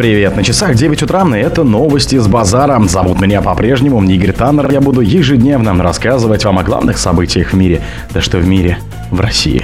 Привет, на часах 9 утра, и это новости с базара. Зовут меня по-прежнему Игорь Таннер. Я буду ежедневно рассказывать вам о главных событиях в мире. Да что в мире, в России.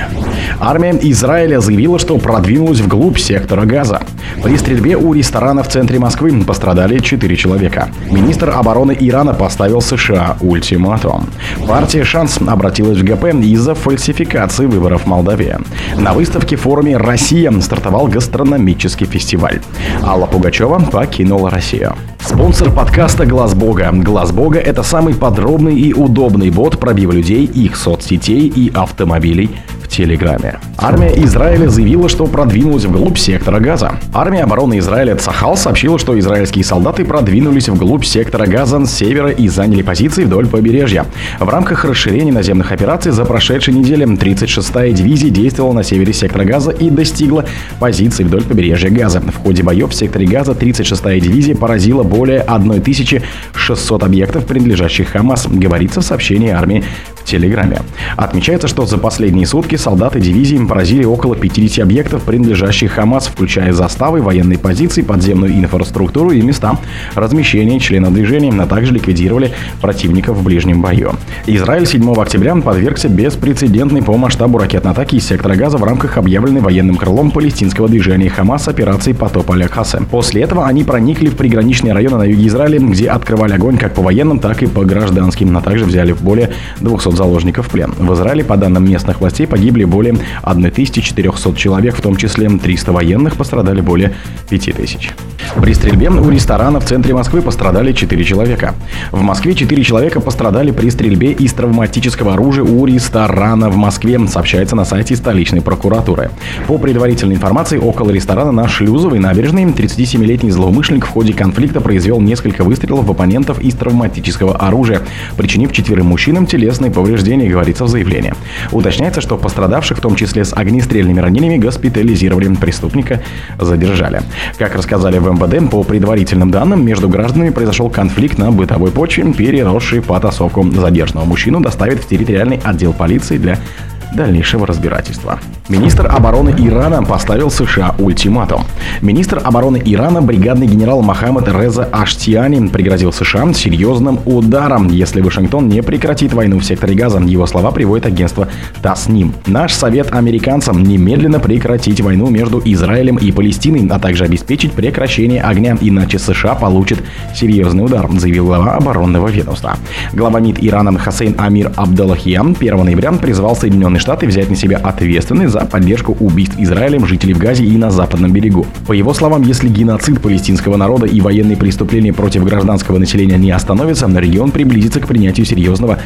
Армия Израиля заявила, что продвинулась вглубь сектора газа. При стрельбе у ресторана в центре Москвы пострадали 4 человека. Министр обороны Ирана поставил США ультиматум. Партия «Шанс» обратилась в ГП из-за фальсификации выборов в Молдавии. На выставке форуме «Россия» стартовал гастрономический фестиваль. Алла Пугачева покинула Россию. Спонсор подкаста «Глаз Бога». «Глаз Бога» — это самый подробный и удобный бот пробива людей, их соцсетей и автомобилей Телеграме. Армия Израиля заявила, что продвинулась вглубь сектора Газа. Армия обороны Израиля Цахал сообщила, что израильские солдаты продвинулись вглубь сектора Газа с севера и заняли позиции вдоль побережья. В рамках расширения наземных операций за прошедшей неделе 36-я дивизия действовала на севере сектора Газа и достигла позиций вдоль побережья Газа. В ходе боев в секторе Газа 36-я дивизия поразила более 1600 объектов, принадлежащих Хамас, говорится в сообщении армии Телеграме. Отмечается, что за последние сутки солдаты дивизии поразили около 50 объектов, принадлежащих Хамас, включая заставы, военные позиции, подземную инфраструктуру и места размещения членов движения, а также ликвидировали противников в ближнем бою. Израиль 7 октября подвергся беспрецедентной по масштабу ракетной атаки из сектора газа в рамках объявленной военным крылом палестинского движения Хамас операции «Потоп Аля-Хасе». После этого они проникли в приграничные районы на юге Израиля, где открывали огонь как по военным, так и по гражданским, а также взяли более 200 заложников в плен. В Израиле, по данным местных властей, погибли более 1400 человек, в том числе 300 военных, пострадали более 5000. При стрельбе у ресторана в центре Москвы пострадали 4 человека. В Москве 4 человека пострадали при стрельбе из травматического оружия у ресторана в Москве, сообщается на сайте столичной прокуратуры. По предварительной информации, около ресторана на Шлюзовой набережной 37-летний злоумышленник в ходе конфликта произвел несколько выстрелов в оппонентов из травматического оружия, причинив четверым мужчинам телесные повреждения, говорится в заявлении. Уточняется, что пострадавших, в том числе с огнестрельными ранениями, госпитализировали, преступника задержали. Как рассказали в МВД, по предварительным данным, между гражданами произошел конфликт на бытовой почве, переросший потасовку. Задержанного мужчину доставят в территориальный отдел полиции для дальнейшего разбирательства. Министр обороны Ирана поставил США ультиматум. Министр обороны Ирана, бригадный генерал Мохаммед Реза Аштиани, пригрозил США серьезным ударом, если Вашингтон не прекратит войну в секторе Газа. Его слова приводит агентство ТАСНИМ. Наш совет американцам немедленно прекратить войну между Израилем и Палестиной, а также обеспечить прекращение огня, иначе США получит серьезный удар, заявил глава оборонного ведомства. Глава МИД Ирана Хасейн Амир Абдаллахиян 1 ноября призвал Соединенные Штаты взять на себя ответственность за поддержку убийств Израилем жителей в Газе и на Западном берегу. По его словам, если геноцид палестинского народа и военные преступления против гражданского населения не остановятся, регион приблизится к принятию серьезного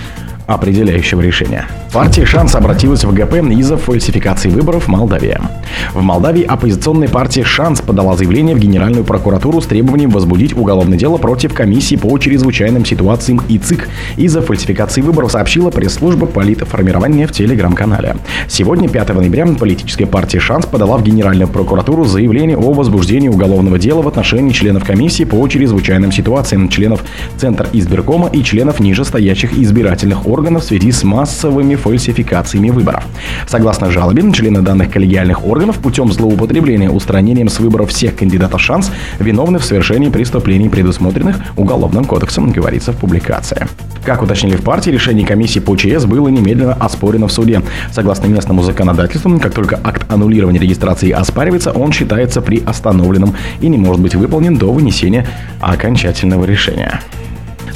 определяющего решения. Партия «Шанс» обратилась в ГП из-за фальсификации выборов в Молдавии. В Молдавии оппозиционная партия «Шанс» подала заявление в Генеральную прокуратуру с требованием возбудить уголовное дело против комиссии по чрезвычайным ситуациям и ЦИК из-за фальсификации выборов, сообщила пресс-служба политформирования в телеграм-канале. Сегодня, 5 ноября, политическая партия «Шанс» подала в Генеральную прокуратуру заявление о возбуждении уголовного дела в отношении членов комиссии по чрезвычайным ситуациям, членов Центра избиркома и членов нижестоящих избирательных органов в связи с массовыми фальсификациями выборов. Согласно жалобе, члены данных коллегиальных органов путем злоупотребления устранением с выборов всех кандидатов шанс виновны в совершении преступлений, предусмотренных Уголовным кодексом, говорится в публикации. Как уточнили в партии, решение комиссии по ЧС было немедленно оспорено в суде. Согласно местному законодательству, как только акт аннулирования регистрации оспаривается, он считается приостановленным и не может быть выполнен до вынесения окончательного решения.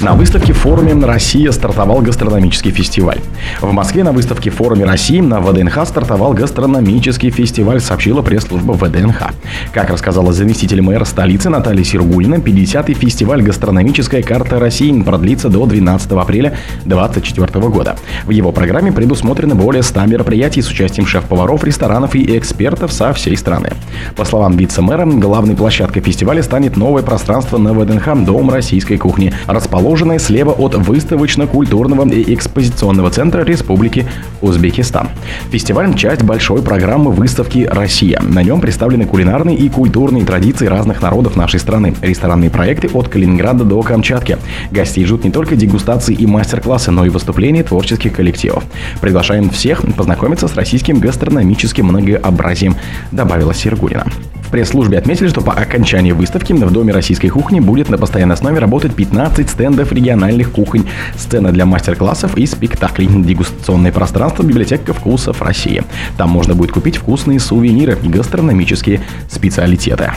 На выставке форуме «Россия» стартовал гастрономический фестиваль. В Москве на выставке форуме России на ВДНХ стартовал гастрономический фестиваль, сообщила пресс-служба ВДНХ. Как рассказала заместитель мэра столицы Наталья Сергулина, 50-й фестиваль «Гастрономическая карта России» продлится до 12 апреля 2024 года. В его программе предусмотрены более 100 мероприятий с участием шеф-поваров, ресторанов и экспертов со всей страны. По словам вице-мэра, главной площадкой фестиваля станет новое пространство на ВДНХ «Дом российской кухни», расположенное расположенной слева от выставочно-культурного и экспозиционного центра Республики Узбекистан. Фестиваль – часть большой программы выставки «Россия». На нем представлены кулинарные и культурные традиции разных народов нашей страны, ресторанные проекты от Калининграда до Камчатки. Гостей ждут не только дегустации и мастер-классы, но и выступления творческих коллективов. Приглашаем всех познакомиться с российским гастрономическим многообразием, добавила Сергунина пресс-службе отметили, что по окончании выставки в Доме российской кухни будет на постоянной основе работать 15 стендов региональных кухонь, сцена для мастер-классов и спектаклей, дегустационное пространство библиотека вкусов России. Там можно будет купить вкусные сувениры и гастрономические специалитеты.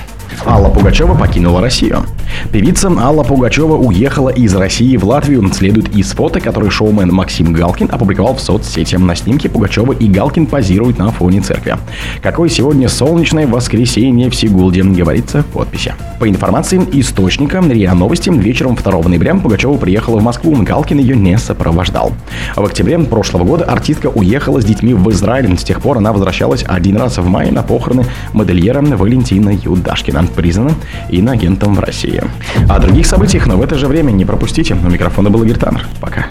Алла Пугачева покинула Россию. Певица Алла Пугачева уехала из России в Латвию. Следует из фото, который шоумен Максим Галкин опубликовал в соцсети. На снимке Пугачева и Галкин позируют на фоне церкви. Какое сегодня солнечное воскресенье в Сигулде, говорится в подписи. По информации источника РИА Новости, вечером 2 ноября Пугачева приехала в Москву. Галкин ее не сопровождал. В октябре прошлого года артистка уехала с детьми в Израиль. С тех пор она возвращалась один раз в мае на похороны модельера Валентина Юдашкина признана иноагентом в России. О других событиях, но в это же время не пропустите. У микрофона был Игорь Таннер. Пока.